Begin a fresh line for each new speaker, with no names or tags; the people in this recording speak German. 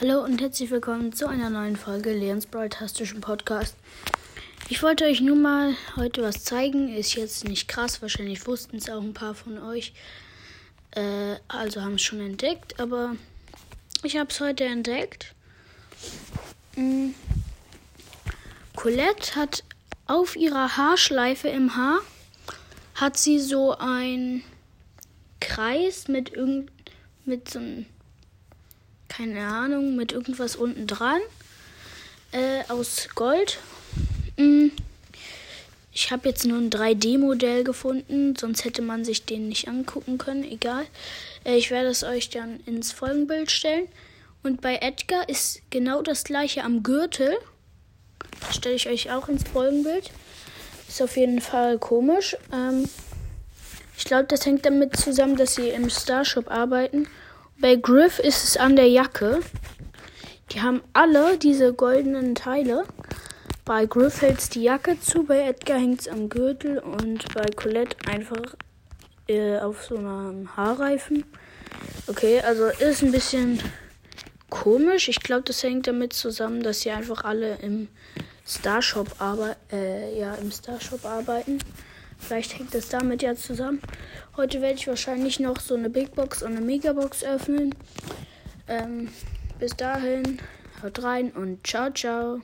Hallo und herzlich willkommen zu einer neuen Folge Leons Broadcastischen Podcast. Ich wollte euch nur mal heute was zeigen. Ist jetzt nicht krass, wahrscheinlich wussten es auch ein paar von euch. Äh, also haben es schon entdeckt, aber ich habe es heute entdeckt. Mhm. Colette hat auf ihrer Haarschleife im Haar hat sie so ein Kreis mit irgend mit so einem keine Ahnung, mit irgendwas unten dran. Äh, aus Gold. Hm. Ich habe jetzt nur ein 3D-Modell gefunden, sonst hätte man sich den nicht angucken können. Egal. Äh, ich werde es euch dann ins Folgenbild stellen. Und bei Edgar ist genau das gleiche am Gürtel. Das stelle ich euch auch ins Folgenbild. Ist auf jeden Fall komisch. Ähm, ich glaube, das hängt damit zusammen, dass sie im Starshop arbeiten bei Griff ist es an der Jacke. Die haben alle diese goldenen Teile. Bei Griff hält es die Jacke zu, bei Edgar hängt es am Gürtel und bei Colette einfach äh, auf so einem Haarreifen. Okay, also ist ein bisschen komisch. Ich glaube, das hängt damit zusammen, dass sie einfach alle im Starshop arbeit äh, ja, im Starshop arbeiten. Vielleicht hängt das damit ja zusammen. Heute werde ich wahrscheinlich noch so eine Big Box und eine Megabox öffnen. Ähm, bis dahin, haut rein und ciao, ciao.